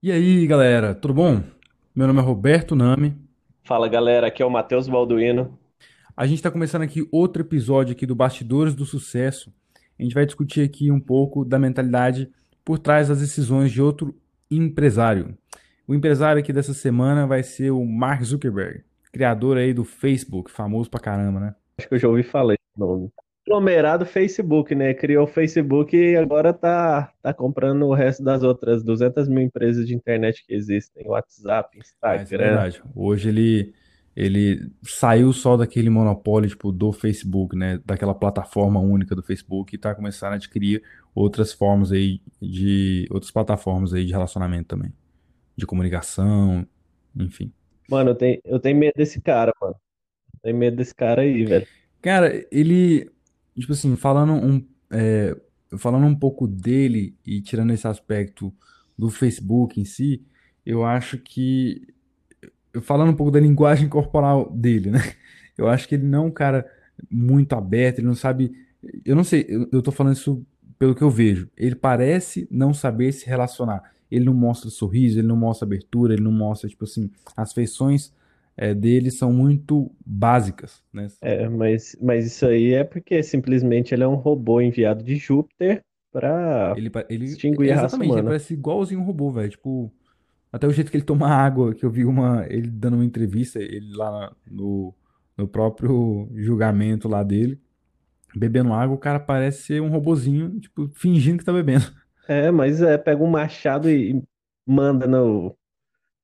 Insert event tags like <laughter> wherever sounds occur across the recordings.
E aí, galera, tudo bom? Meu nome é Roberto Nami. Fala galera, aqui é o Matheus Balduino. A gente está começando aqui outro episódio aqui do Bastidores do Sucesso. A gente vai discutir aqui um pouco da mentalidade por trás das decisões de outro empresário. O empresário aqui dessa semana vai ser o Mark Zuckerberg, criador aí do Facebook, famoso pra caramba, né? Acho que eu já ouvi falar esse nome. Aglomerado Facebook, né? Criou o Facebook e agora tá, tá comprando o resto das outras 200 mil empresas de internet que existem. WhatsApp, Ah, isso é Instagram. verdade. Hoje ele ele saiu só daquele monopólio tipo do Facebook, né, daquela plataforma única do Facebook e está começando a adquirir outras formas aí de outras plataformas aí de relacionamento também, de comunicação, enfim. Mano, eu tenho, eu tenho medo desse cara, mano. Eu tenho medo desse cara aí, velho. Cara, ele, tipo assim, falando um, é, falando um pouco dele e tirando esse aspecto do Facebook em si, eu acho que falando um pouco da linguagem corporal dele, né? Eu acho que ele não é um cara muito aberto, ele não sabe. Eu não sei, eu, eu tô falando isso pelo que eu vejo. Ele parece não saber se relacionar. Ele não mostra sorriso, ele não mostra abertura, ele não mostra, tipo assim, as feições é, dele são muito básicas, né? É, mas, mas isso aí é porque simplesmente ele é um robô enviado de Júpiter pra Ele, ele, extinguir a raça exatamente, ele humana. parece igualzinho um robô, velho. Tipo, até o jeito que ele toma água, que eu vi uma, ele dando uma entrevista, ele lá no, no próprio julgamento lá dele. bebendo água, o cara parece ser um robozinho, tipo, fingindo que tá bebendo. É, mas é, pega um machado e manda no,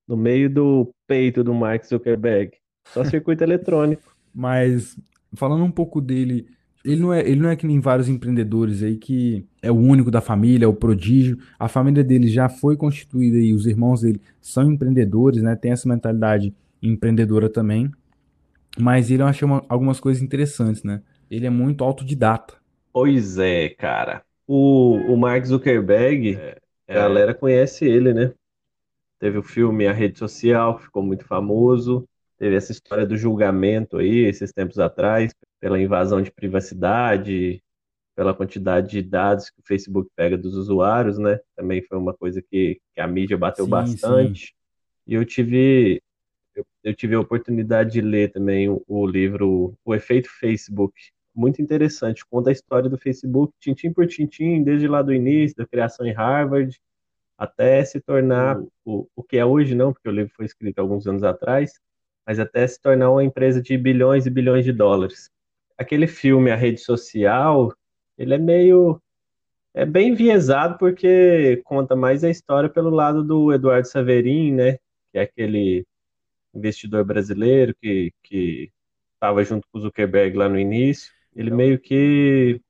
no meio do peito do Mark Zuckerberg. Só <laughs> circuito eletrônico. Mas falando um pouco dele, ele não é, ele não é que nem vários empreendedores aí que é o único da família, é o prodígio. A família dele já foi constituída e os irmãos dele são empreendedores, né? Tem essa mentalidade empreendedora também. Mas ele eu achei uma- algumas coisas interessantes, né? Ele é muito autodidata. Pois é, cara. O, o Mark Zuckerberg, a galera conhece ele, né? Teve o filme A Rede Social, que ficou muito famoso. Teve essa história do julgamento aí, esses tempos atrás, pela invasão de privacidade, pela quantidade de dados que o Facebook pega dos usuários, né? Também foi uma coisa que, que a mídia bateu Sim, sim. bastante. E eu tive, eu, eu tive a oportunidade de ler também o, o livro O Efeito Facebook. Muito interessante, conta a história do Facebook, tintim por tintim, desde lá do início, da criação em Harvard, até se tornar o, o que é hoje, não, porque o livro foi escrito alguns anos atrás, mas até se tornar uma empresa de bilhões e bilhões de dólares. Aquele filme, A Rede Social, ele é meio, é bem enviesado porque conta mais a história pelo lado do Eduardo Saverin, né, que é aquele investidor brasileiro que que estava junto com o Zuckerberg lá no início. Ele meio que,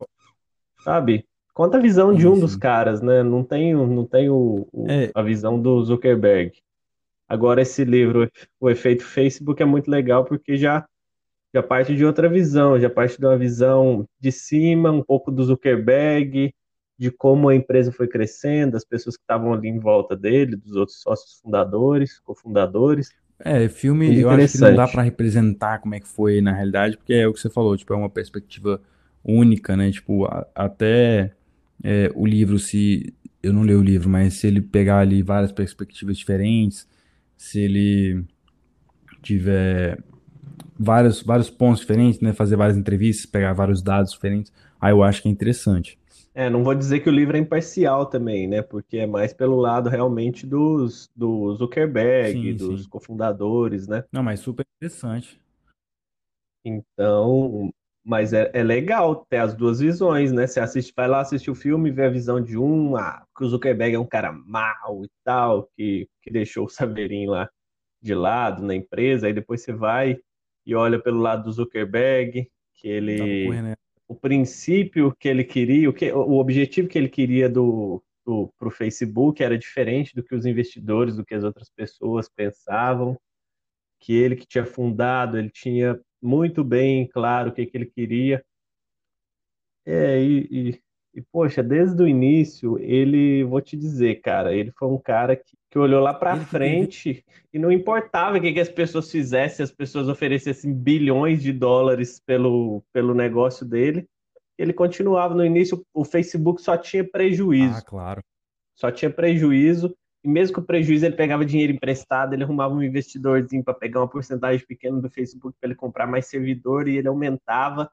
sabe, conta a visão de um dos caras, né? Não tem, não tem o, o- É, a visão do Zuckerberg. Agora, esse livro, O Efeito Facebook, é muito legal porque já, já parte de outra visão, já parte de uma visão de cima, um pouco do Zuckerberg, de como a empresa foi crescendo, as pessoas que estavam ali em volta dele, dos outros sócios fundadores, cofundadores. É, filme, eu acho que não dá interessante. representar como é que foi na realidade, porque é o que você falou, tipo, é uma perspectiva única, né? Tipo, a- até é, o livro, se eu não leio o livro, mas se ele pegar ali várias perspectivas diferentes, se ele tiver vários, vários pontos diferentes, né? Fazer várias entrevistas, pegar vários dados diferentes, aí eu acho que é interessante. É, não vou dizer que o livro é imparcial também, né? Porque é mais pelo lado realmente dos, do Zuckerberg, Sim, dos sim. cofundadores, né? Não, mas super interessante. Então, mas é, é legal ter as duas visões, né? Você assiste, vai lá assistir o filme e vê a visão de um, ah, que o Zuckerberg é um cara mau e tal, que, que deixou o Saverin lá de lado na empresa, aí depois você vai e olha pelo lado do Zuckerberg, que ele correndo. né? o princípio que ele queria, o, que, o objetivo que ele queria do, do para o Facebook era diferente do que os investidores, do que as outras pessoas pensavam, que ele que tinha fundado, ele tinha muito bem claro o que, que ele queria. É, e, e, e, poxa, desde o início, ele, vou te dizer, cara, ele foi um cara que, que olhou lá para frente e não importava o que, que as pessoas fizessem, as pessoas oferecessem bilhões de dólares pelo, pelo negócio dele, ele continuava no início, o Facebook só tinha Ah, prejuízo, claro. só tinha prejuízo, e mesmo com o prejuízo ele pegava dinheiro emprestado, ele arrumava um investidorzinho para pegar uma porcentagem pequena do Facebook para ele comprar mais servidor e ele aumentava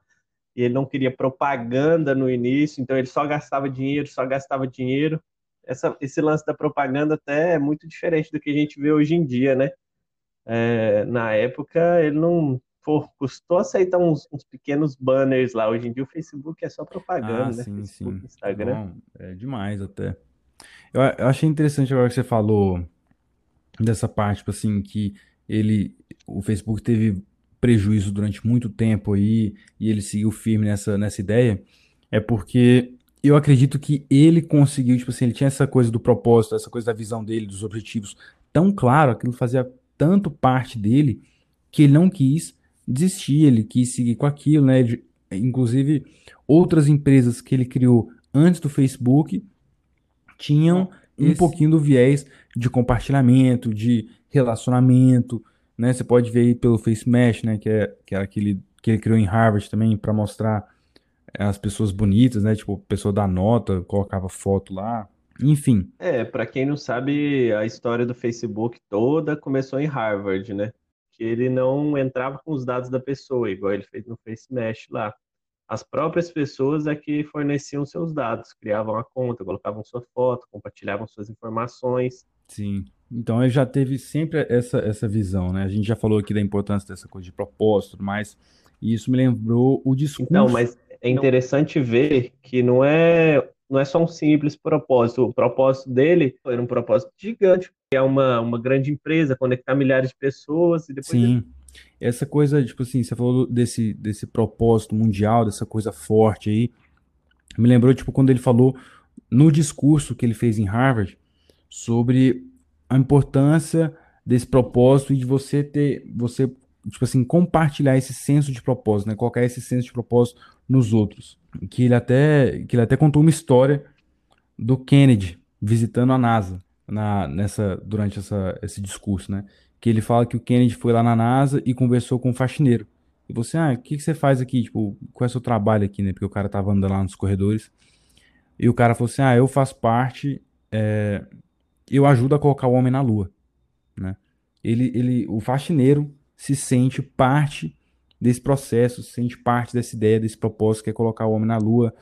e ele não queria propaganda no início, então ele só gastava dinheiro, só gastava dinheiro. Essa, esse lance da propaganda até é muito diferente do que a gente vê hoje em dia, né? É, na época ele não pô, custou aceitar uns, uns, pequenos banners lá. Hoje em dia o Facebook é só propaganda, ah, né? Sim, Facebook, sim. Instagram. Bom, é demais até. Eu, eu achei interessante agora que você falou dessa parte, tipo assim, que ele, o Facebook teve prejuízo durante muito tempo aí e ele seguiu firme nessa, nessa ideia, é porque eu acredito que ele conseguiu, tipo assim, ele tinha essa coisa do propósito, essa coisa da visão dele, dos objetivos tão claro, aquilo fazia tanto parte dele que ele não quis desistir, ele quis seguir com aquilo, né? Inclusive, outras empresas que ele criou antes do Facebook tinham Esse... um pouquinho do viés de compartilhamento, de relacionamento, né? Você pode ver aí pelo Face Mesh, né? Que é, que é aquele que ele criou em Harvard também para mostrar as pessoas bonitas, né? Tipo, pessoa da nota, colocava foto lá. Enfim. É, para quem não sabe, a história do Facebook toda começou em Harvard, né? Que ele não entrava com os dados da pessoa, igual ele fez no Face Mesh lá. As próprias pessoas é que forneciam seus dados, criavam a conta, colocavam sua foto, compartilhavam suas informações. Sim. Então ele já teve sempre essa, essa visão, né? A gente já falou aqui da importância dessa coisa de propósito, mas e isso me lembrou o discurso. Não, mas é interessante ver que não é não é só um simples propósito. O propósito dele era um propósito gigante, é uma, uma grande empresa, conectar milhares de pessoas e depois. Sim. Essa coisa, tipo assim, você falou desse, desse propósito mundial, dessa coisa forte aí. Me lembrou, tipo, quando ele falou no discurso que ele fez em Harvard sobre a importância desse propósito e de você ter, você, tipo assim, compartilhar esse senso de propósito, né? Colocar esse senso de propósito nos outros. Que ele até, que ele até contou uma história do Kennedy visitando a NASA na, nessa, durante essa, esse discurso, né? Que ele fala que o Kennedy foi lá na NASA e conversou com um faxineiro. E você, ah, o que, que você faz aqui? Tipo, qual é o seu trabalho aqui, né? Porque o cara tava andando lá nos corredores. E o cara falou assim: ah, eu faço parte é, eu ajudo a colocar o homem na lua, né? Ele, ele, o faxineiro se sente parte desse processo, se sente parte dessa ideia, desse propósito que é colocar o homem na lua,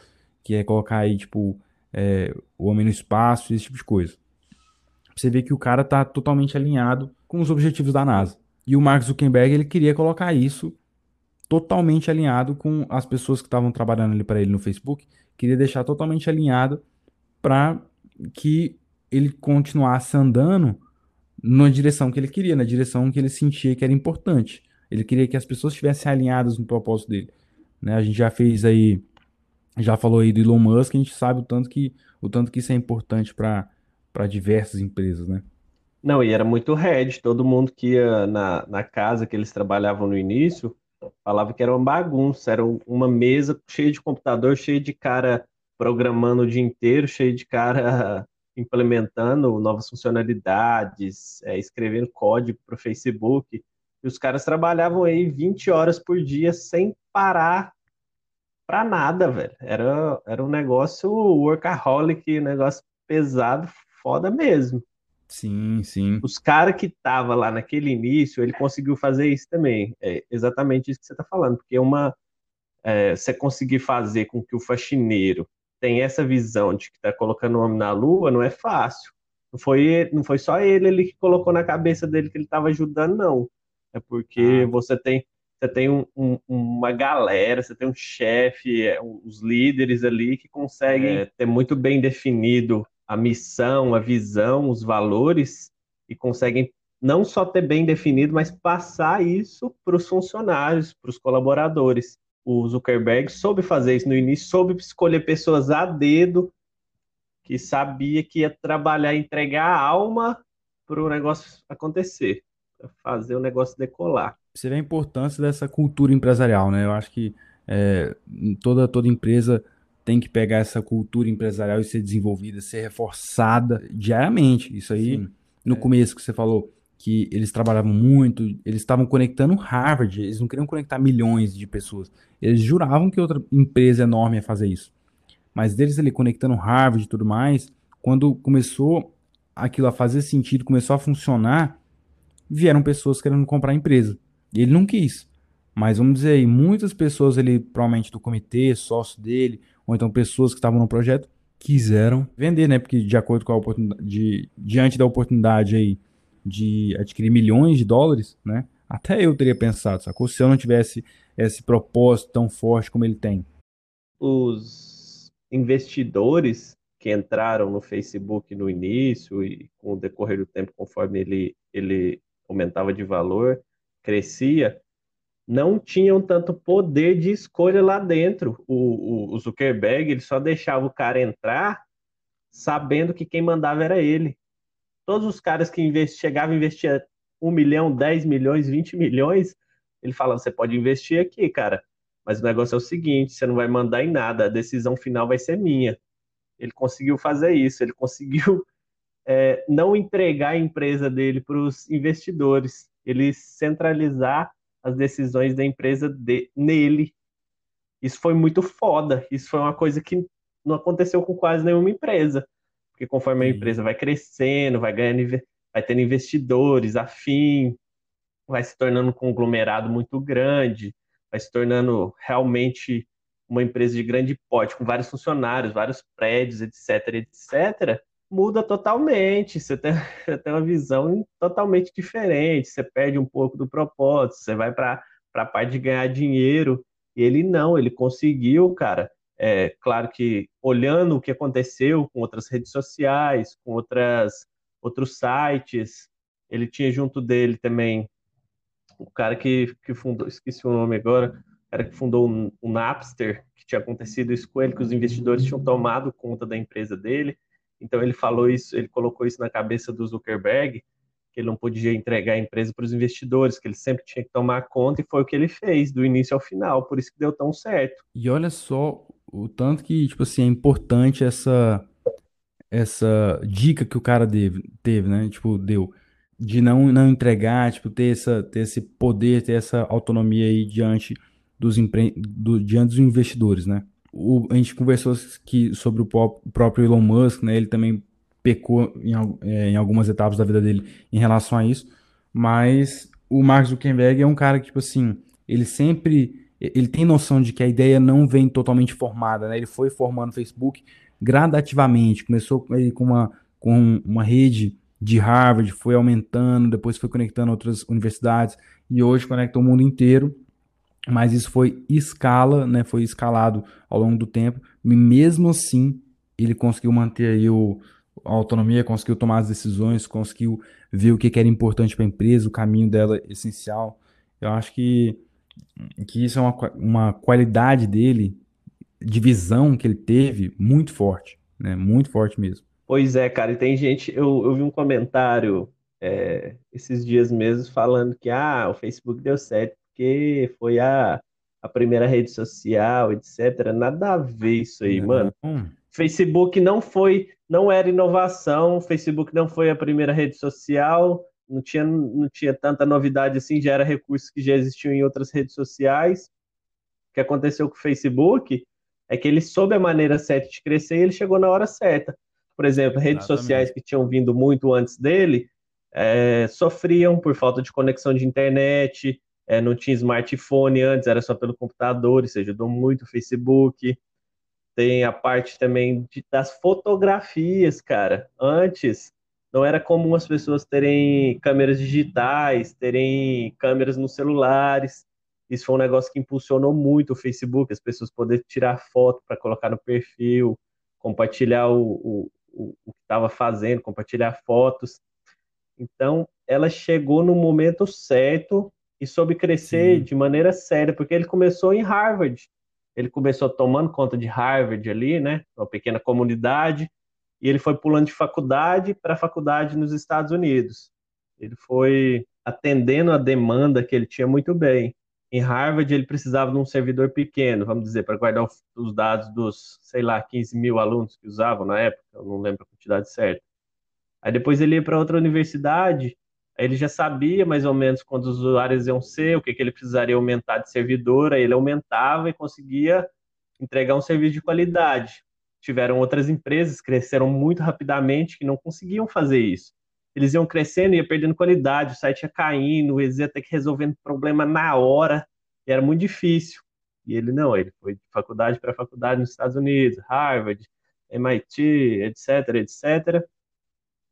que é colocar aí, tipo, é, o homem no espaço, esse tipo de coisa. Você vê que o cara tá totalmente alinhado com os objetivos da NASA. E o Mark Zuckerberg, ele queria colocar isso totalmente alinhado com as pessoas que estavam trabalhando ali para ele no Facebook, queria deixar totalmente alinhado para que ele continuasse andando na direção que ele queria, na direção que ele sentia que era importante. Ele queria que as pessoas estivessem alinhadas no propósito dele. Né? A gente já fez aí, já falou aí do Elon Musk, a gente sabe o tanto que, o tanto que isso é importante para diversas empresas, né? Não, e era muito red. Todo mundo que ia na, na casa que eles trabalhavam no início falava que era uma bagunça, era uma mesa cheia de computador, cheia de cara programando o dia inteiro, cheia de cara <laughs> implementando novas funcionalidades, é, escrevendo código para o Facebook. E os caras trabalhavam aí 20 horas por dia sem parar para nada, velho. Era, era um negócio workaholic, negócio pesado, foda mesmo. Sim, sim. Os caras que estavam lá naquele início, ele conseguiu fazer isso também. É exatamente isso que você está falando, porque uma, é, você conseguir fazer com que o faxineiro tem essa visão de que está colocando o homem na lua, não é fácil. Não foi, não foi só ele, ele que colocou na cabeça dele que ele estava ajudando, não. É porque ah. você tem, você tem um, um, uma galera, você tem um chefe, é, os líderes ali que conseguem é, ter muito bem definido a missão, a visão, os valores e conseguem não só ter bem definido, mas passar isso para os funcionários, para os colaboradores o Zuckerberg soube fazer isso no início, soube escolher pessoas a dedo, que sabia que ia trabalhar, entregar a alma para o negócio acontecer, para fazer o negócio decolar. Você vê a importância dessa cultura empresarial, né? Eu acho que é, toda, toda empresa tem que pegar essa cultura empresarial e ser desenvolvida, ser reforçada diariamente. Isso aí, Sim. no é. começo que você falou, que eles trabalhavam muito, eles estavam conectando Harvard, eles não queriam conectar milhões de pessoas. Eles juravam que outra empresa enorme ia fazer isso. Mas deles ali conectando Harvard e tudo mais, quando começou aquilo a fazer sentido, começou a funcionar, vieram pessoas querendo comprar a empresa. E ele não quis. Mas vamos dizer aí, muitas pessoas ali, provavelmente do comitê, sócio dele, ou então pessoas que estavam no projeto, quiseram vender, né? Porque de acordo com a oportunidade, de, diante da oportunidade aí de adquirir milhões de dólares, né? Até eu teria pensado, sacou? Se eu não tivesse esse propósito tão forte como ele tem. Os investidores que entraram no Facebook no início e com o decorrer do tempo, conforme ele, ele aumentava de valor, crescia, não tinham tanto poder de escolha lá dentro. O, o, o Zuckerberg ele só deixava o cara entrar sabendo que quem mandava era ele. Todos os caras que invest, chegavam a investir um milhão, 10 milhões, 20 milhões, ele falava, você pode investir aqui, cara, mas o negócio é o seguinte, você não vai mandar em nada, a decisão final vai ser minha. Ele conseguiu fazer isso, ele conseguiu <laughs> é, não entregar a empresa dele para os investidores, ele centralizar as decisões da empresa de, nele. Isso foi muito foda. Isso foi uma coisa que não aconteceu com quase nenhuma empresa. Porque conforme a empresa vai crescendo, vai ganhando, vai tendo investidores afim, vai se tornando um conglomerado muito grande, vai se tornando realmente uma empresa de grande porte, com vários funcionários, vários prédios, etc, etc, muda totalmente. Você tem, <laughs> você tem uma visão totalmente diferente. Você perde um pouco do propósito. Você vai para a parte de ganhar dinheiro. E ele não, ele conseguiu, cara. É claro que olhando o que aconteceu com outras redes sociais, com outras outros sites, ele tinha junto dele também o cara que, que fundou, esqueci o nome agora, o cara que fundou o, o Napster, que tinha acontecido isso com ele, que os investidores tinham tomado conta da empresa dele então ele falou isso, ele colocou isso na cabeça do Zuckerberg, que ele não podia entregar a empresa para os investidores, que ele sempre tinha que tomar conta, e foi o que ele fez, do início ao final, por isso que deu tão certo. E olha só o tanto que, tipo assim, é importante essa essa dica que o cara teve, teve né? Tipo, deu de não não entregar, tipo, ter essa ter esse poder, ter essa autonomia aí diante dos empre... do, diante dos investidores, né? O, a gente conversou que, sobre o próprio Elon Musk, né? Ele também pecou em, é, em, algumas etapas da vida dele em relação a isso. Mas o Mark Zuckerberg é um cara que, tipo assim, ele sempre. Ele tem noção de que a ideia não vem totalmente formada, né? Ele foi formando o Facebook gradativamente. Começou com uma, com uma rede de Harvard, foi aumentando, depois foi conectando outras universidades e hoje conecta o mundo inteiro mas isso foi escala, né? Foi escalado ao longo do tempo. E mesmo assim, ele conseguiu manter aí o, a autonomia, conseguiu tomar as decisões, conseguiu ver o que, era importante para a empresa, o caminho dela essencial. Eu acho que, que isso é uma, uma qualidade dele, de visão que ele teve, muito forte, né? Muito forte mesmo. Pois é, cara, e tem gente, eu, eu vi um comentário é, esses dias mesmo falando que ah, o Facebook deu certo porque foi a, a primeira rede social, etc. Nada a ver isso aí, não. mano. Facebook não foi, não era inovação, Facebook não foi a primeira rede social, não tinha, não tinha tanta novidade assim, já era recursos que já existiam em outras redes sociais. O que aconteceu com o Facebook é que ele soube a maneira certa de crescer e ele chegou na hora certa. Por exemplo, redes Exatamente. sociais que tinham vindo muito antes dele é, sofriam por falta de conexão de internet, é, não tinha smartphone antes, era só pelo computador, isso ajudou muito o Facebook. Tem a parte também de, das fotografias, cara. Antes não era comum as pessoas terem câmeras digitais, terem câmeras nos celulares. Isso foi um negócio que impulsionou muito o Facebook, as pessoas poderem tirar foto para colocar no perfil, compartilhar o, o, o, que estava fazendo, compartilhar fotos. Então, ela chegou no momento certo e soube crescer Sim. de maneira séria, porque ele começou em Harvard. Ele começou tomando conta de Harvard ali, né, uma pequena comunidade, e ele foi pulando de faculdade para faculdade nos Estados Unidos. Ele foi atendendo a demanda que ele tinha muito bem. Em Harvard, ele precisava de um servidor pequeno, vamos dizer, para guardar os dados dos, sei lá, 15 mil alunos que usavam na época, eu não lembro a quantidade certa. Aí depois ele ia para outra universidade ele já sabia mais ou menos quantos usuários iam ser, o que, que ele precisaria aumentar de servidor, aí ele aumentava e conseguia entregar um serviço de qualidade. tiveram outras empresas, cresceram muito rapidamente, que não conseguiam fazer isso. Eles iam crescendo, ia perdendo qualidade, o site ia caindo, eles iam ter que resolver problema na hora, e era muito difícil. E ele não, ele foi de faculdade para faculdade nos Estados Unidos, Harvard, MIT, etc, etc.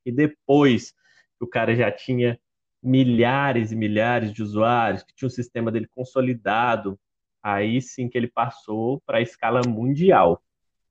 E depois que o cara já tinha milhares e milhares de usuários, que tinha um sistema dele consolidado, aí sim que ele passou para a escala mundial.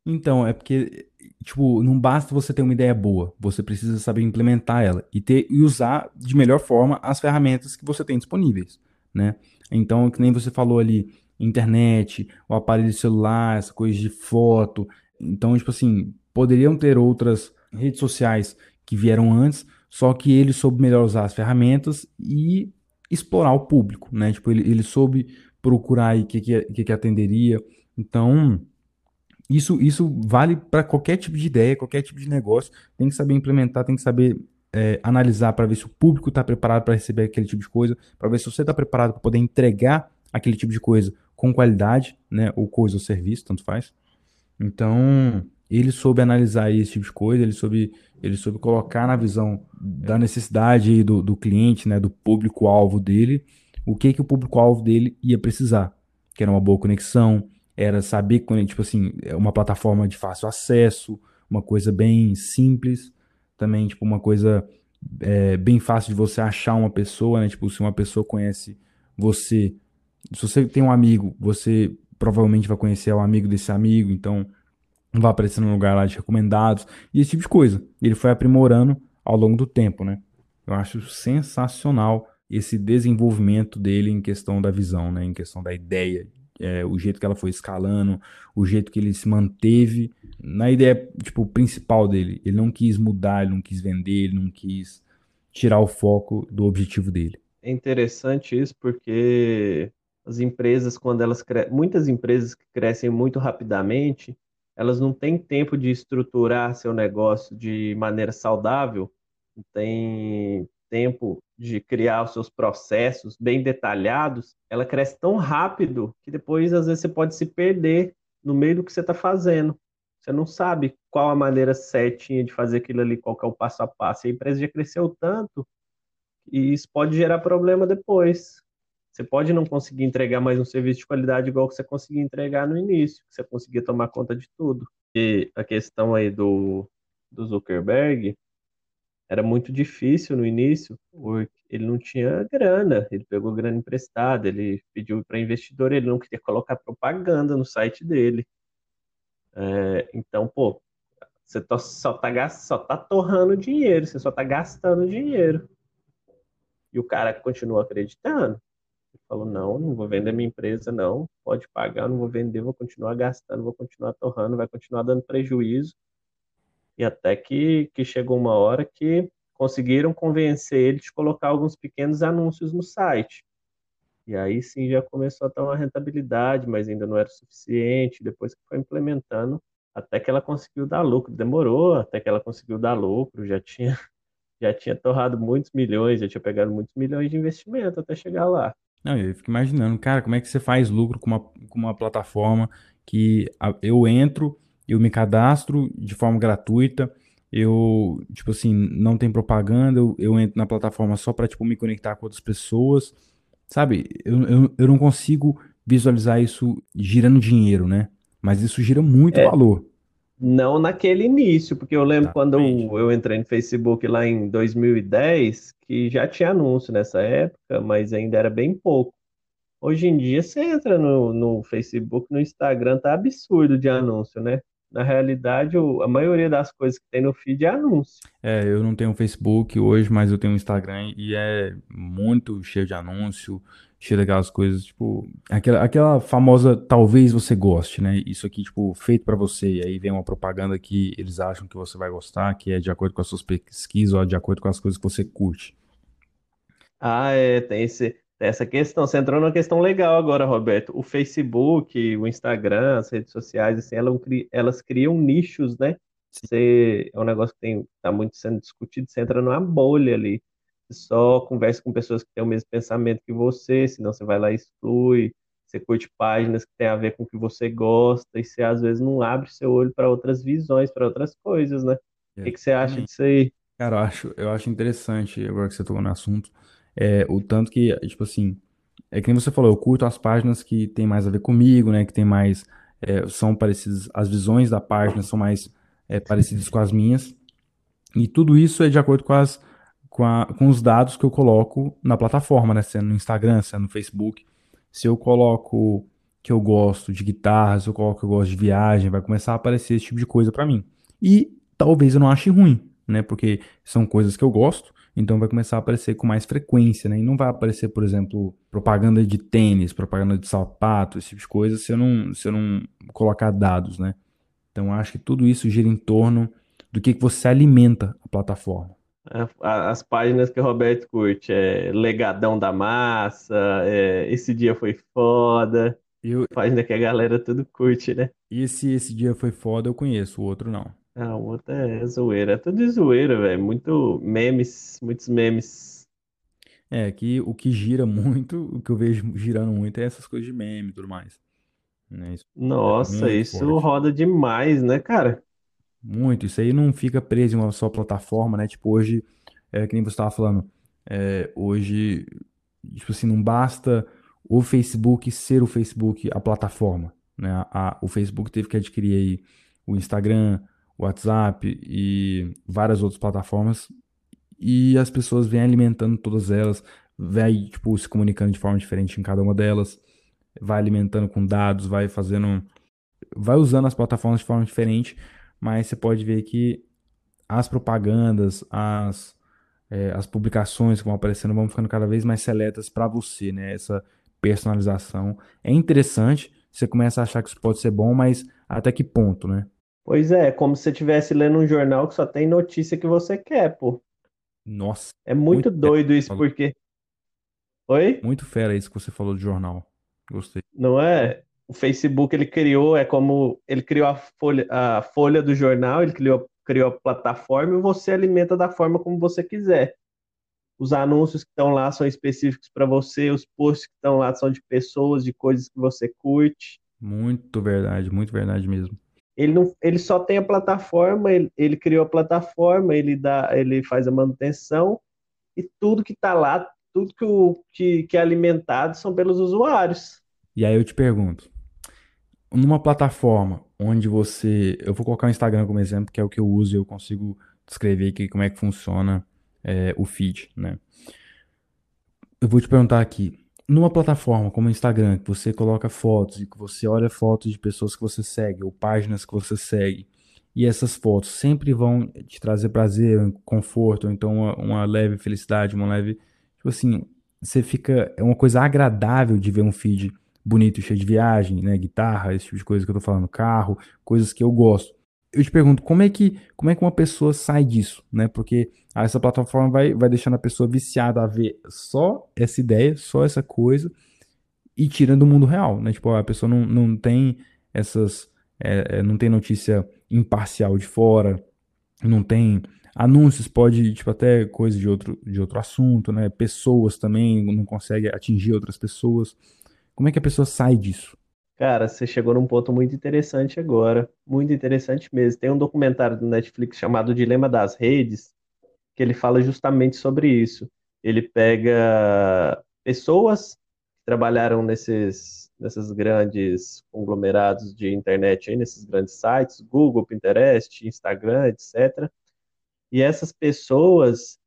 Então, é porque, tipo, não basta você ter uma ideia boa, você precisa saber implementar ela e ter e usar de melhor forma as ferramentas que você tem disponíveis, né? Então, que nem você falou ali, internet, o aparelho celular, essa coisa de foto. Então, tipo assim, poderiam ter outras redes sociais que vieram antes, só que ele soube melhor usar as ferramentas e explorar o público, né? Tipo, ele, ele soube procurar aí o que, que, que atenderia. Então, isso, isso vale para qualquer tipo de ideia, qualquer tipo de negócio. Tem que saber implementar, tem que saber é, analisar para ver se o público está preparado para receber aquele tipo de coisa, para ver se você está preparado para poder entregar aquele tipo de coisa com qualidade, né? Ou coisa ou serviço, tanto faz. Então, ele soube analisar esse tipo de coisa, ele soube, ele soube colocar na visão da necessidade do, do cliente, né? Do público-alvo dele, o que, que o público-alvo dele ia precisar. Que era uma boa conexão, era saber tipo assim, é uma plataforma de fácil acesso, uma coisa bem simples, também tipo uma coisa é, bem fácil de você achar uma pessoa, né? Tipo, se uma pessoa conhece você, se você tem um amigo, você provavelmente vai conhecer o amigo desse amigo, então vai aparecer no lugar lá de recomendados e esse tipo de coisa. Ele foi aprimorando ao longo do tempo, né? Eu acho sensacional esse desenvolvimento dele em questão da visão, né? Em questão da ideia é, o jeito que ela foi escalando, o jeito que ele se manteve na ideia tipo principal dele. Ele não quis mudar, ele não quis vender, ele não quis tirar o foco do objetivo dele. É interessante isso porque as empresas quando elas cre... muitas empresas que crescem muito rapidamente, elas não têm tempo de estruturar seu negócio de maneira saudável, não tem tempo de criar os seus processos bem detalhados, ela cresce tão rápido que depois, às vezes, você pode se perder no meio do que você está fazendo. Você não sabe qual a maneira certinha de fazer aquilo ali, qual é o passo a passo. A empresa já cresceu tanto e isso pode gerar problema depois. Você pode não conseguir entregar mais um serviço de qualidade igual que você conseguia entregar no início, que você conseguia tomar conta de tudo. E a questão aí do, do Zuckerberg, era muito difícil no início, porque ele não tinha grana, ele pegou grana emprestada, ele pediu para investidor, ele não queria colocar propaganda no site dele. É, então, pô, você tá, só tá, só tá torrando dinheiro, você só tá gastando dinheiro. E o cara continua acreditando. Falou, não, não vou vender minha empresa, não, pode pagar, não vou vender, vou continuar gastando, vou continuar torrando, vai continuar dando prejuízo e até que, que chegou uma hora que conseguiram convencer ele de colocar alguns pequenos anúncios no site. E aí sim já começou a ter uma rentabilidade, mas ainda não era suficiente. Depois que foi implementando, até que ela conseguiu dar lucro. Demorou até que ela conseguiu dar lucro, já tinha <laughs> já tinha torrado muitos milhões, já tinha pegado muitos milhões de investimento até chegar lá. Não, eu fico imaginando, cara, como é que você faz lucro com uma, com uma plataforma que eu entro, eu me cadastro de forma gratuita, eu, tipo assim, não tem propaganda, eu, eu entro na plataforma só para tipo, me conectar com outras pessoas, sabe? Eu, eu, eu não consigo visualizar isso girando dinheiro, né? Mas isso gira muito é, valor. Não naquele início, porque eu lembro quando eu, eu entrei no Facebook lá em 2010, que já tinha anúncio nessa época, mas ainda era bem pouco. Hoje em dia, você entra no, no Facebook, no Instagram, tá absurdo de anúncio, né? Na realidade, a maioria das coisas que tem no feed é anúncio. É, eu não tenho Facebook hoje, mas eu tenho Instagram e é muito cheio de anúncio, cheio daquelas coisas, tipo, aquela, aquela famosa talvez você goste, né? Isso aqui, tipo, feito para você, e aí vem uma propaganda que eles acham que você vai gostar, que é de acordo com as suas pesquisas ou de acordo com as coisas que você curte. Ah, é, tem esse, essa questão. Você entrou numa questão legal agora, Roberto. O Facebook, o Instagram, as redes sociais, assim, elas, elas criam nichos, né? Você, é um negócio que está muito sendo discutido. Você entra numa bolha ali. Você só conversa com pessoas que têm o mesmo pensamento que você, senão você vai lá e exclui. você curte páginas que tem a ver com o que você gosta, e você às vezes não abre seu olho para outras visões, para outras coisas, né? O que que você acha disso aí? Cara, eu acho, eu acho interessante, agora que você tocou no assunto, é, o tanto que, tipo assim, é que nem você falou, eu curto as páginas que tem mais a ver comigo, né? Que tem mais, é, são parecidas, as visões da página são mais é, parecidas com as minhas. E tudo isso é de acordo com as, com a- com os dados que eu coloco na plataforma, né? Sendo no Instagram, sendo no Facebook. Se eu coloco que eu gosto de guitarra, se eu coloco que eu gosto de viagem, vai começar a aparecer esse tipo de coisa pra mim. E talvez eu não ache ruim, né? Porque são coisas que eu gosto, então vai começar a aparecer com mais frequência, né? E não vai aparecer, por exemplo, propaganda de tênis, propaganda de sapato, esse tipo de coisa, se eu não, se eu não colocar dados, né? Então, acho que tudo isso gira em torno do que que você alimenta a plataforma. As páginas que o Roberto curte, é Legadão da Massa, é Esse Dia Foi Foda, Eu, página que a galera tudo curte, né? esse, esse dia foi foda, eu conheço, o outro não. Ah, o outro é zoeira, é tudo de zoeira, velho, muito memes, muitos memes. É, que o que gira muito, o que eu vejo girando muito é essas coisas de meme e tudo mais, né? Isso é Nossa, muito isso forte. roda demais, né, cara? Muito. Isso aí não fica preso em uma só plataforma, né? Tipo, hoje, é que nem você estava falando, é, hoje, tipo assim, não basta o Facebook ser o Facebook, a plataforma, né? A- a- o Facebook teve que adquirir aí o Instagram, WhatsApp e várias outras plataformas e as pessoas vêm alimentando todas elas, vai, tipo, se comunicando de forma diferente em cada uma delas, vai alimentando com dados, vai fazendo, vai usando as plataformas de forma diferente, mas você pode ver que as propagandas, as, é, as publicações que vão aparecendo vão ficando cada vez mais seletas para você, né? Essa personalização é interessante, você começa a achar que isso pode ser bom, mas até que ponto, né? Pois é, é como se você estivesse lendo um jornal que só tem notícia que você quer, pô. Nossa, É muito muito doido isso, falou. porque. Oi? muito fera isso que você falou de jornal. Gostei. Não é? O Facebook ele criou, é como ele criou a folha, a folha do jornal, ele criou, criou a plataforma e você alimenta da forma como você quiser. Os anúncios que estão lá são específicos para você, os posts que estão lá são de pessoas, de coisas que você curte. Muito verdade, muito verdade mesmo. Ele não, ele só tem a plataforma, ele, ele criou a plataforma, ele dá, ele faz a manutenção e tudo que está lá, tudo que, o, que, que é alimentado são pelos usuários. E aí eu te pergunto, numa plataforma onde você, eu vou colocar o Instagram como exemplo, que é o que eu uso e eu consigo descrever aqui como é que funciona é, o feed, né? Eu vou te perguntar aqui, numa plataforma como o Instagram, que você coloca fotos e que você olha fotos de pessoas que você segue ou páginas que você segue, e essas fotos sempre vão te trazer prazer, conforto, ou então uma, uma leve felicidade, uma leve, tipo assim, você fica, é uma coisa agradável de ver um feed bonito, cheio de viagem, né, guitarra, esse tipo de coisa que eu tô falando, carro, coisas que eu gosto. Eu te pergunto, como é que, como é que uma pessoa sai disso, né? Porque ah, essa plataforma vai, vai deixando a pessoa viciada a ver só essa ideia, só essa coisa, e tirando do mundo real, né? Tipo, a pessoa não, não tem essas, é, é, não tem notícia imparcial de fora, não tem anúncios, pode, tipo, até coisa de outro, de outro assunto, né? Pessoas também não consegue atingir outras pessoas. Como é que a pessoa sai disso? Cara, você chegou num ponto muito interessante agora, muito interessante mesmo. Tem um documentário do Netflix chamado Dilema das Redes, que ele fala justamente sobre isso. Ele pega pessoas que trabalharam nesses, nesses grandes conglomerados de internet, aí, nesses grandes sites, Google, Pinterest, Instagram, etc. E essas pessoas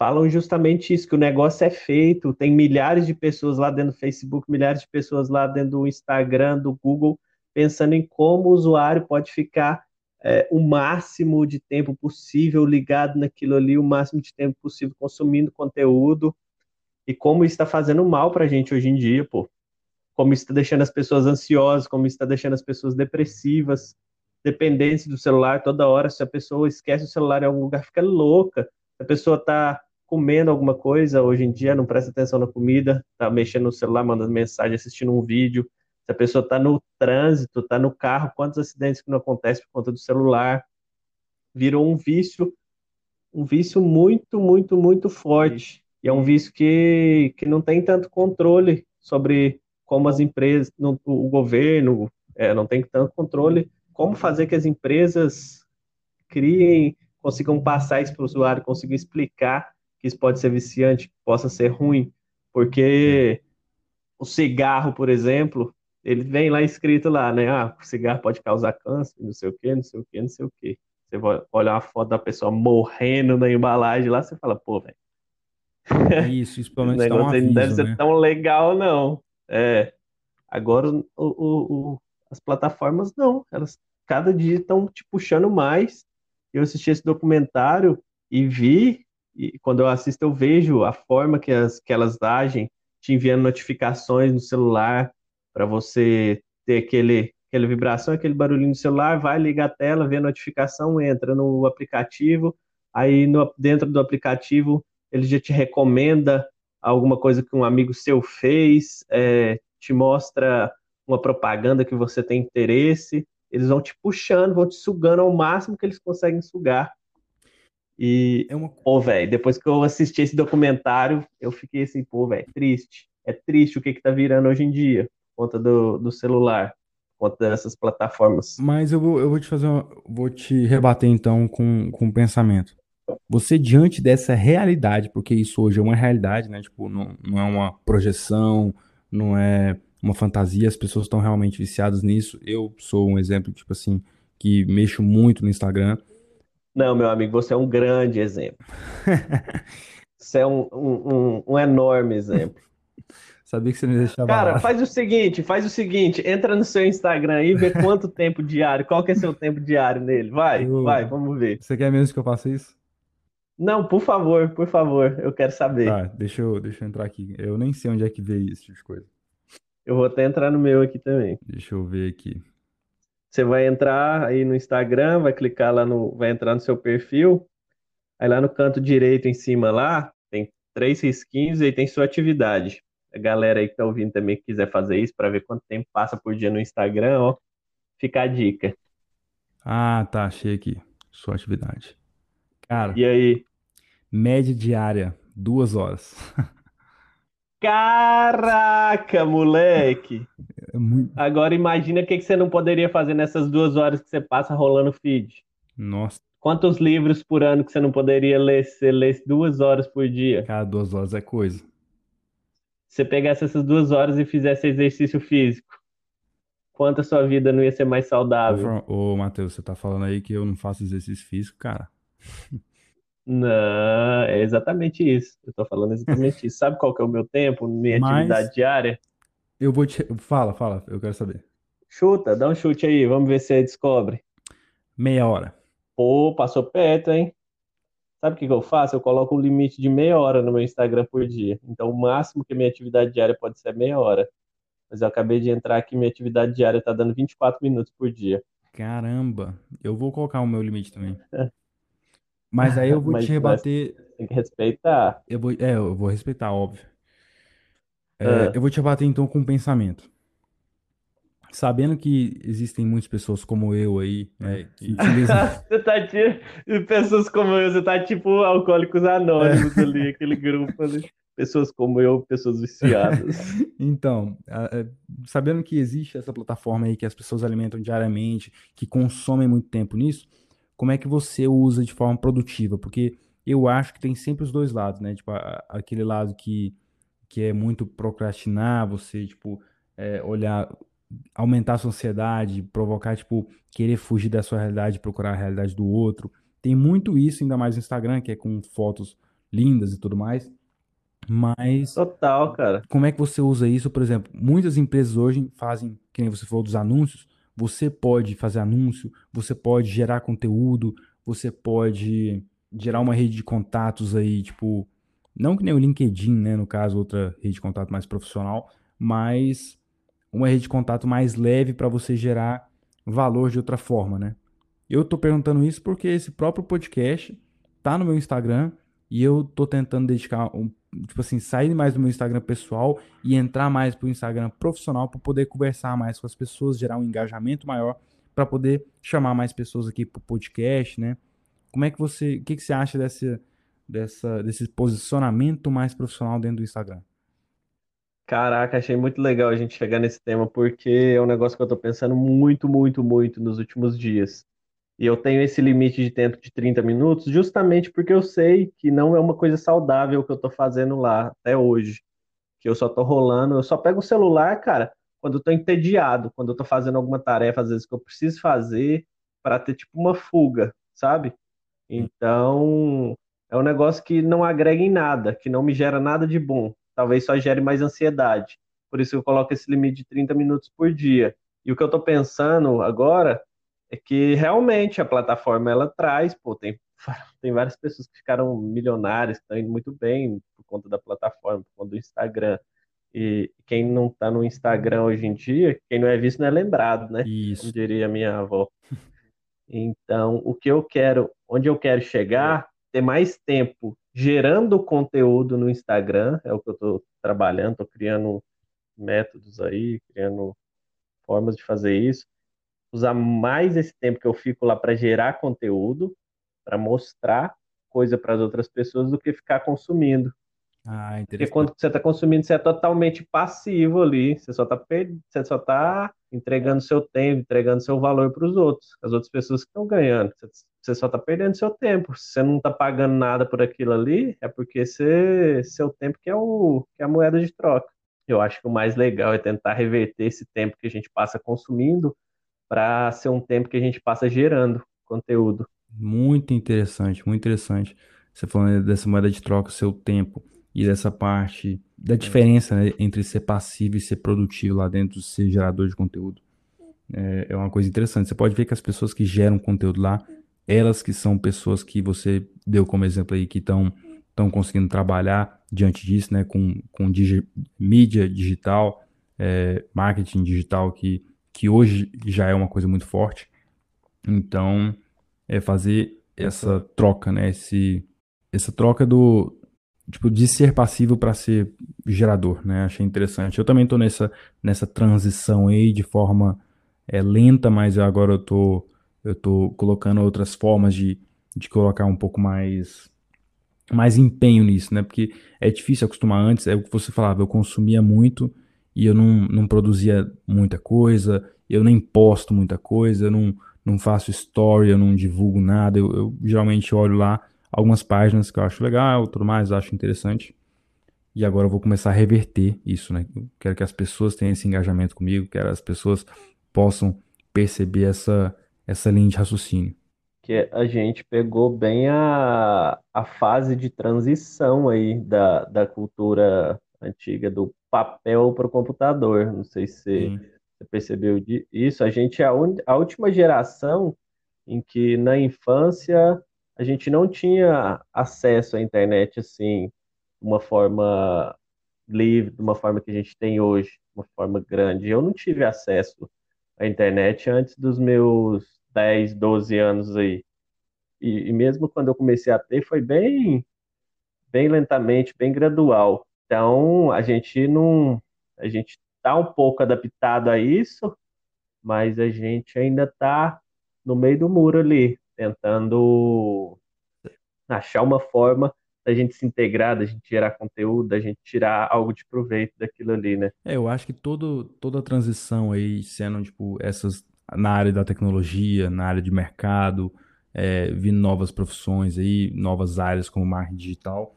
falam justamente isso, que o negócio é feito, tem milhares de pessoas lá dentro do Facebook, milhares de pessoas lá dentro do Instagram, do Google, pensando em como o usuário pode ficar é, o máximo de tempo possível ligado naquilo ali, o máximo de tempo possível consumindo conteúdo, e como isso está fazendo mal para a gente hoje em dia, pô. Como isso está deixando as pessoas ansiosas, como isso está deixando as pessoas depressivas, dependentes do celular toda hora. Se a pessoa esquece o celular em algum lugar, fica louca. Se a pessoa está comendo alguma coisa hoje em dia, não presta atenção na comida, está mexendo no celular, mandando mensagem, assistindo um vídeo. Se a pessoa está no trânsito, está no carro, quantos acidentes que não acontecem por conta do celular? Virou um vício, um vício muito, muito, muito forte. E é um vício que, que não tem tanto controle sobre como as empresas, o governo é, não tem tanto controle, como fazer que as empresas criem, consigam passar isso para o usuário, consigam explicar que isso pode ser viciante, que possa ser ruim, porque o cigarro, por exemplo, ele vem lá escrito lá, né? Ah, o cigarro pode causar câncer, não sei o quê, não sei o quê, não sei o quê. Você vai olhar uma foto da pessoa morrendo na embalagem lá, você fala, pô, velho. <laughs> Isso, isso pelo menos dá um aviso, não deve né? ser tão legal, não. É. Agora, o, o, o, as plataformas, não. Elas cada dia estão te puxando mais. Eu assisti esse documentário e vi, e quando eu assisto, eu vejo a forma que, as, que elas agem, te enviando notificações no celular para você ter aquele, aquele vibração, aquele barulhinho no celular, vai, liga a tela, vê a notificação, entra no aplicativo, aí no, dentro do aplicativo ele já te recomenda alguma coisa que um amigo seu fez, é, te mostra uma propaganda que você tem interesse, eles vão te puxando, vão te sugando ao máximo que eles conseguem sugar. E, é uma... pô, velho, depois que eu assisti esse documentário, eu fiquei assim, pô, velho, triste. É triste o que que tá virando hoje em dia, por conta do, do celular, por conta dessas plataformas. Mas eu vou, eu vou te fazer uma, vou te rebater então com, com um pensamento. Você, diante dessa realidade, porque isso hoje é uma realidade, né? Tipo, não, não é uma projeção, não é uma fantasia, as pessoas estão realmente viciadas nisso. Eu sou um exemplo, tipo assim, que mexo muito no Instagram. Não, meu amigo, você é um grande exemplo. você é um, um, um, um enorme exemplo. <laughs> Sabia que você me deixava Cara, lá. faz o seguinte, faz o seguinte, entra no seu Instagram aí, vê quanto <laughs> tempo diário, qual que é seu tempo diário nele. Vai, Eu- vai, vamos ver. Você quer mesmo que eu faça isso? Não, por favor, por favor, eu quero saber. Tá, deixa eu, deixa eu entrar aqui. Eu nem sei onde é que vê esse tipo de coisa. Eu vou até entrar no meu aqui também. Deixa eu ver aqui. Você vai entrar aí no Instagram, vai clicar lá no, vai entrar no seu perfil. Aí lá no canto direito em cima lá, tem três risquinhos e aí tem sua atividade. A galera aí que tá ouvindo também que quiser fazer isso para ver quanto tempo passa por dia no Instagram, ó, fica a dica. Ah, tá, achei aqui. Sua atividade. Cara, E aí, média diária, duas horas. <laughs> caraca, moleque! <laughs> É muito. Agora imagina o que que você não poderia fazer nessas duas horas que você passa rolando feed. Nossa, Quantos livros por ano que você não poderia ler se você lesse duas horas por dia? cara, duas horas é coisa. Se você pegasse essas duas horas e fizesse exercício físico, quanto a sua vida não ia ser mais Ô, saudável? Fran- Ô, Matheus, você tá falando aí que eu não faço exercício físico, cara. Não, é exatamente isso. Eu tô falando exatamente isso. Sabe qual que é o meu tempo, minha <laughs> Mas- atividade diária? Eu vou te. Fala, fala, eu quero saber. Chuta, dá um chute aí, vamos ver se você descobre. Meia hora. Pô, passou perto, hein? Sabe o que que eu faço? Eu coloco um limite de meia hora no meu Instagram por dia. Então, o máximo que minha atividade diária pode ser meia hora. Mas eu acabei de entrar aqui, minha atividade diária tá dando 24 minutos por dia. Caramba, eu vou colocar o meu limite também. Mas aí eu vou <laughs> Mas- te rebater. Tem que respeitar. Eu vou, é, eu vou respeitar, óbvio. É, Ah. eu vou te rebater então com um pensamento. Sabendo que existem muitas pessoas como eu aí, né, que. <laughs> Você tá tipo, pessoas como eu, você tá tipo alcoólicos anônimos ali, aquele grupo ali. Pessoas como eu, pessoas viciadas. <laughs> Então, sabendo que existe essa plataforma aí que as pessoas alimentam diariamente, que consomem muito tempo nisso, como é que você usa de forma produtiva? Porque eu acho que tem sempre os dois lados, né? Tipo, aquele lado que, que é muito procrastinar, você, tipo, é, olhar, aumentar a sua ansiedade, provocar, tipo, querer fugir da sua realidade, procurar a realidade do outro. Tem muito isso, ainda mais no Instagram, que é com fotos lindas e tudo mais. Mas Total, cara. como é que você usa isso? Por exemplo, muitas empresas hoje fazem, que nem você falou dos anúncios, você pode fazer anúncio, você pode gerar conteúdo, você pode gerar uma rede de contatos aí, tipo, não que nem o LinkedIn, né, no caso, outra rede de contato mais profissional, mas uma rede de contato mais leve para você gerar valor de outra forma, né? Eu tô perguntando isso porque esse próprio podcast tá no meu Instagram e eu tô tentando dedicar um, tipo assim, sair mais do meu Instagram pessoal e entrar mais pro Instagram profissional para poder conversar mais com as pessoas, gerar um engajamento maior para poder chamar mais pessoas aqui pro podcast, né? Como é que você, o que que você acha desse, dessa, desse posicionamento mais profissional dentro do Instagram? Caraca, achei muito legal a gente chegar nesse tema, porque é um negócio que eu tô pensando muito, muito, muito nos últimos dias. E eu tenho esse limite de tempo de 30 minutos, justamente porque eu sei que não é uma coisa saudável que eu tô fazendo lá até hoje. Que eu só tô rolando, eu só pego o celular, cara, quando eu tô entediado, quando eu tô fazendo alguma tarefa, às vezes, que eu preciso fazer para ter tipo uma fuga, sabe? Então, é um negócio que não agrega em nada, que não me gera nada de bom. Talvez só gere mais ansiedade. Por isso eu coloco esse limite de 30 minutos por dia. E o que eu estou pensando agora é que realmente a plataforma ela traz, pô, tem, <laughs> tem várias pessoas que ficaram milionárias, que estão indo muito bem por conta da plataforma, por conta do Instagram. E quem não está no Instagram hoje em dia, quem não é visto não é lembrado, né? Isso. Como diria minha avó. Então, o que eu quero, onde eu quero chegar, ter mais tempo gerando conteúdo no Instagram, é o que eu estou trabalhando, estou criando métodos aí, criando formas de fazer isso. Usar mais esse tempo que eu fico lá para gerar conteúdo, para mostrar coisa para as outras pessoas, do que ficar consumindo. Ah, Porque quando você está consumindo, você é totalmente passivo ali. Você só está você só tá entregando seu tempo, entregando seu valor para os outros, as outras pessoas que estão ganhando. Você só está perdendo seu tempo. Se você não está pagando nada por aquilo ali, é porque você, seu tempo que é, o, que é a moeda de troca. Eu acho que o mais legal é tentar reverter esse tempo que a gente passa consumindo para ser um tempo que a gente passa gerando conteúdo. Muito interessante, muito interessante. Você falando dessa moeda de troca, seu tempo e dessa parte da diferença né, entre ser passivo e ser produtivo lá dentro de ser gerador de conteúdo. É, é, uma coisa interessante. Você pode ver que as pessoas que geram conteúdo lá, elas que são pessoas que você deu como exemplo aí, que estão estão conseguindo trabalhar diante disso, né, com, com digi mídia digital, é, marketing digital, que, que hoje já é uma coisa muito forte. Então, é fazer essa troca, né, esse, essa troca do, tipo, de ser passivo para ser gerador, né? Achei interessante. Eu também tô nessa, nessa transição aí de forma é, lenta, mas agora eu tô, eu tô colocando outras formas de, de colocar um pouco mais, mais empenho nisso, né? Porque é difícil acostumar antes, é o que você falava, eu consumia muito e eu não, não produzia muita coisa, eu nem posto muita coisa, eu não, não faço story, eu não divulgo nada, eu, eu geralmente olho lá algumas páginas que eu acho legal, tudo mais, acho interessante. E agora eu vou começar a reverter isso, né? Eu quero que as pessoas tenham esse engajamento comigo, quero que as pessoas possam perceber essa, essa linha de raciocínio. Que a gente pegou bem a, a fase de transição aí da, da cultura antiga do papel para o computador. Não sei se você percebeu isso. A gente é a, un, a última geração em que na infância a gente não tinha acesso à internet assim, de uma forma livre, de uma forma que a gente tem hoje, de uma forma grande. Eu não tive acesso à internet antes dos meus 10, 12 anos aí. E, e mesmo quando eu comecei a ter, foi bem, bem lentamente, bem gradual. Então, a gente não, a gente está um pouco adaptado a isso, mas a gente ainda está no meio do muro ali, tentando achar uma forma da gente se integrar, da gente gerar conteúdo, da gente tirar algo de proveito daquilo ali, né? É, eu acho que todo, toda a transição aí, sendo, tipo, essas na área da tecnologia, na área de mercado, é, vindo novas profissões aí, novas áreas como marketing digital,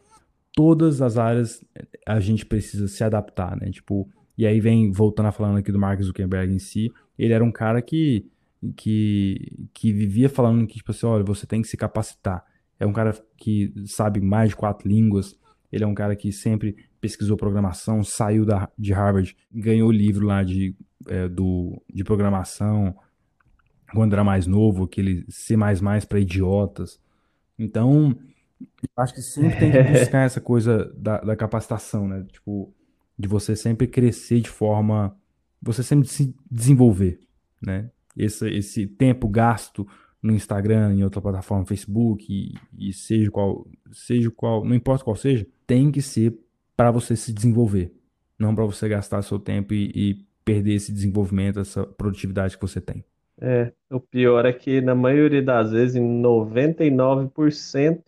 todas as áreas a gente precisa se adaptar, né? Tipo, e aí vem, voltando a falando aqui do Mark Zuckerberg em si, ele era um cara que que, que vivia falando que, tipo assim, olha, você tem que se capacitar. É um cara que sabe mais de quatro línguas. Ele é um cara que sempre pesquisou programação, saiu da, de Harvard, ganhou livro lá de, é, do, de programação quando era mais novo, aquele C++ para idiotas. Então, acho que sempre tem que <laughs> buscar essa coisa da, da capacitação, né? Tipo, de você sempre crescer de forma... Você sempre se desenvolver, né? Esse, esse tempo gasto no Instagram, em outra plataforma, Facebook, e, e, seja qual, seja qual, não importa qual seja, tem que ser para você se desenvolver, não para você gastar seu tempo e, e, perder esse desenvolvimento, essa produtividade que você tem. É, o pior é que na maioria das vezes, em 99%,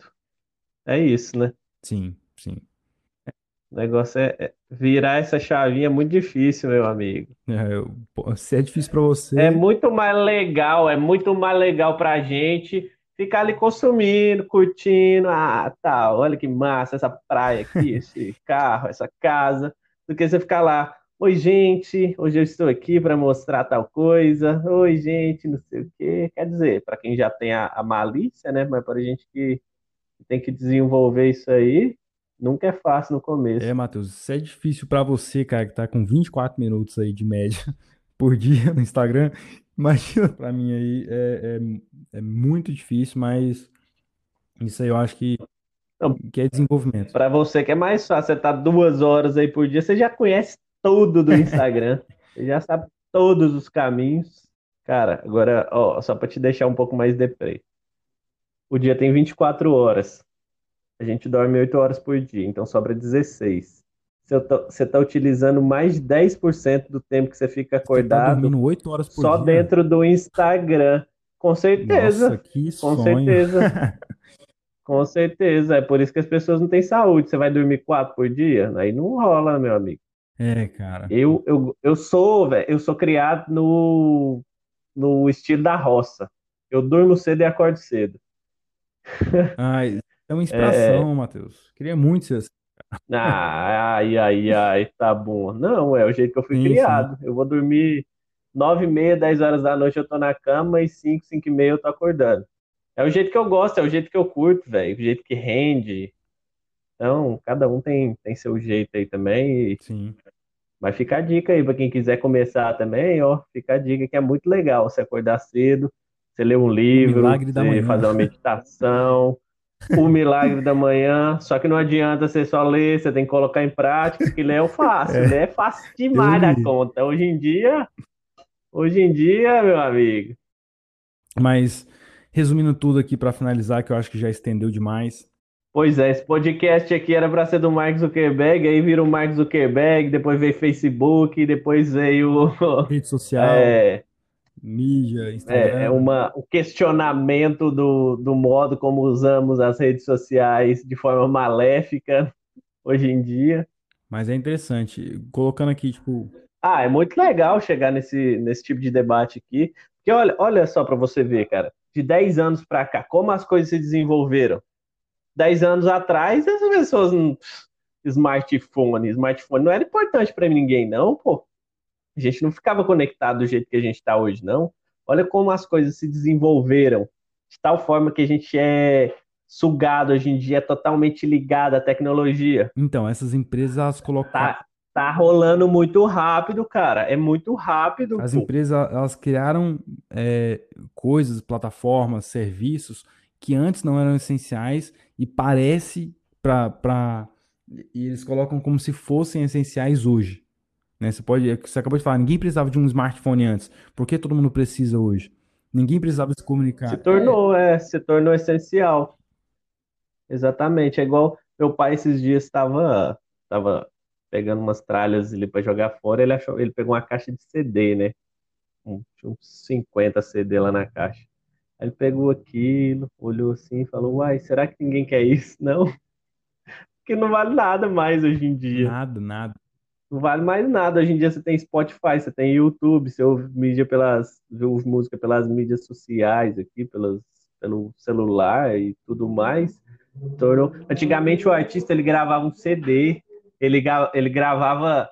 é isso, né? Sim, sim. O negócio é, é, Virar essa chavinha é muito difícil, meu amigo. É, eu- se é difícil para É você, muito mais legal, é muito mais legal pra gente ficar ali consumindo, curtindo, ah, tá, olha que massa essa praia aqui, <laughs> esse carro, essa casa, do que você ficar lá, oi gente, hoje eu estou aqui para mostrar tal coisa, oi gente, não sei o quê. Quer dizer, para quem já tem a, a malícia, né, mas para gente que tem que desenvolver isso aí, nunca é fácil no é, começo. Matheus, se é difícil para você, cara, que tá com 24 minutos aí de média <laughs> por dia no Instagram, imagina para mim aí, é, é, é muito difícil, mas isso aí eu acho que, que é desenvolvimento. para você que é mais fácil, você tá duas horas aí por dia, você já conhece tudo do <laughs> Instagram, você já sabe todos os caminhos. Cara, agora, ó, só para te deixar um pouco mais deprê. O dia tem 24 horas. A gente dorme 8 horas por dia, então sobra 16. Você tá, você tá utilizando mais de 10% do tempo que você fica Você tá acordado dormindo 8 horas por só dia? dentro do Instagram. Com Nossa, certeza, que com sonho. certeza, <laughs> com certeza. É por isso que as pessoas não têm saúde. Você vai dormir 4 por dia? Aí não rola, meu amigo. É, cara. Eu, eu, eu sou, velho, eu sou criado no, no estilo da roça. Eu durmo cedo e acordo cedo. Ai, é uma É, inspiração, Matheus. Queria muito ser assim. Ah, ai, ai, ai, tá bom. Não, é o jeito que eu fui Sim, sim. criado. Eu vou dormir nove e meia, dez horas da noite eu tô na cama e cinco, cinco e meia eu tô acordando. É o jeito que eu gosto, é o jeito que eu curto, velho. O jeito que rende. Então, cada um tem, tem seu jeito aí também. e- Sim. Mas fica a dica aí pra quem quiser começar também, ó. Fica a dica que é muito legal você acordar cedo, você ler um livro, você fazer uma <laughs> meditação. O milagre da manhã, só que não adianta você só ler, você tem que colocar em prática, que ler é o fácil, É, ler é fácil demais da conta. Hoje em dia, hoje em dia, meu amigo, Mas, resumindo tudo aqui para finalizar, que eu acho que já estendeu demais. pois é, esse podcast aqui era para ser do Mark Zuckerberg, aí vira o Mark Zuckerberg, depois veio Facebook, depois veio Rede social, <laughs> é, mídia, é, é Instagram. uma, o questionamento do, do modo como usamos as redes sociais de forma maléfica <laughs> hoje em dia. Mas é interessante. Colocando aqui, tipo, Ah, é muito legal chegar nesse, nesse tipo de debate aqui, porque olha, olha só para você ver, cara, de 10 anos para cá, como as coisas se desenvolveram. 10 anos atrás, as pessoas, não- smartphone, smartphone não era importante para ninguém, não, pô. A gente não ficava conectado do jeito que a gente está hoje, não. Olha como as coisas se desenvolveram, de tal forma que a gente é sugado hoje em dia, é totalmente ligado à tecnologia. então, essas empresas, elas colocaram. Tá, tá rolando muito rápido, cara. É muito rápido, As pô. empresas, elas criaram é, coisas, plataformas, serviços que antes não eram essenciais e parece para para e eles colocam como se fossem essenciais hoje, né? Você pode, é você acabou de falar, ninguém precisava de um smartphone antes. Por que todo mundo precisa hoje? Ninguém precisava se Se comunicar. É, tornou, é, se tornou essencial. Exatamente. É igual meu pai esses dias estava estava pegando umas tralhas ali para jogar fora, ele achou, ele pegou uma caixa de CD, né? Um- Tinha uns 50 CD lá na caixa. Aí ele pegou aquilo, olhou assim e falou: Uai, será que ninguém quer isso? <laughs> Não, porque não vale nada mais hoje em dia. nada, nada. Não vale mais nada. Hoje em dia você tem Spotify, você tem YouTube, você ouve mídia pelas, ouve música pelas mídias sociais aqui, pelas, pelo celular e tudo mais. Tornou... Antigamente o artista ele gravava um CD, ele, ele gravava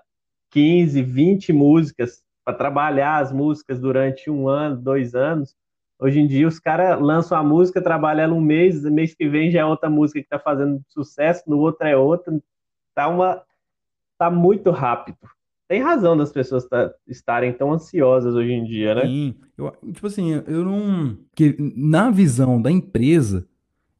15, 20 músicas para trabalhar as músicas durante um ano, dois anos. Hoje em dia os caras lançam a música, trabalham ela um mês, mês que vem já é outra música que está fazendo sucesso, no outro é outra. Tá uma, tá muito rápido. Tem razão das pessoas tá- estarem tão ansiosas hoje em dia, né? Sim, eu, tipo assim, eu não. Que na visão da empresa,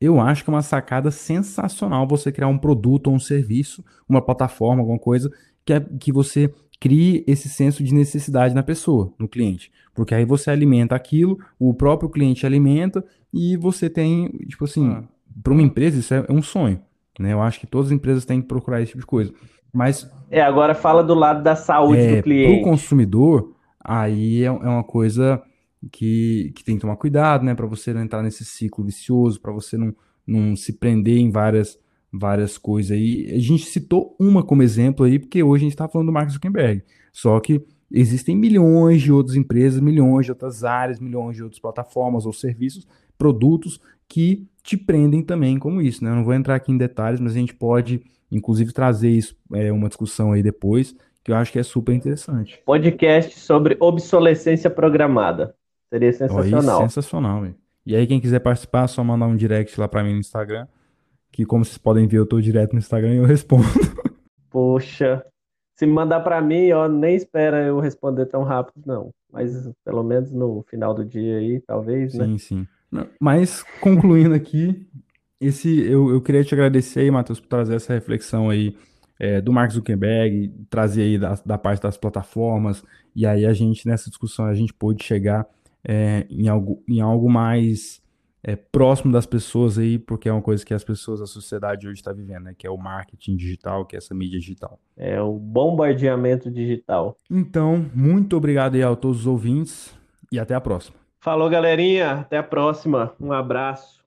eu acho que é uma sacada sensacional você criar um produto ou um serviço, uma plataforma, alguma coisa, que, é, que você crie esse senso de necessidade na pessoa, no cliente. Porque aí você alimenta aquilo, o próprio cliente alimenta e você tem, tipo assim, para uma empresa isso é, é um sonho, né? Eu acho que todas as empresas têm que procurar esse tipo de coisa. Mas É, agora fala do lado da saúde do é, para o cliente. consumidor, aí é, é uma coisa que, que tem que tomar cuidado, né? Para você não entrar nesse ciclo vicioso, para você não, não se prender em várias, várias coisas aí. A gente citou uma como exemplo aí, porque hoje a gente está falando do Mark Zuckerberg. Só que existem milhões de outras empresas, milhões de outras áreas, milhões de outras plataformas ou serviços, produtos que te prendem também como isso, né? Eu não vou entrar aqui em detalhes, mas a gente pode, inclusive, trazer isso, é, uma discussão aí depois, que eu acho que é super interessante. Podcast sobre obsolescência programada. Seria sensacional. Aí, sensacional, velho. E aí, quem quiser participar, é só mandar um direct lá para mim no Instagram, que como vocês podem ver, eu tô direto no Instagram e eu <laughs> respondo. Poxa, se mandar para mim, ó, nem espera eu responder tão rápido, não. Mas pelo menos no final do dia aí, talvez, sim, né? Sim, sim. Mas, concluindo aqui, esse, eu, eu queria te agradecer aí, Matheus, por trazer essa reflexão aí é, do Mark Zuckerberg, trazer aí da, da parte das plataformas, e aí a gente, nessa discussão, a gente pôde chegar é, em, algo, em algo mais é, próximo das pessoas aí, porque é uma coisa que as pessoas, a sociedade hoje está vivendo, né? Que é o marketing digital, que é essa mídia digital. É o bombardeamento digital. Então, muito obrigado aí a todos os ouvintes e até a próxima. Falou, galerinha. Até a próxima. Um abraço.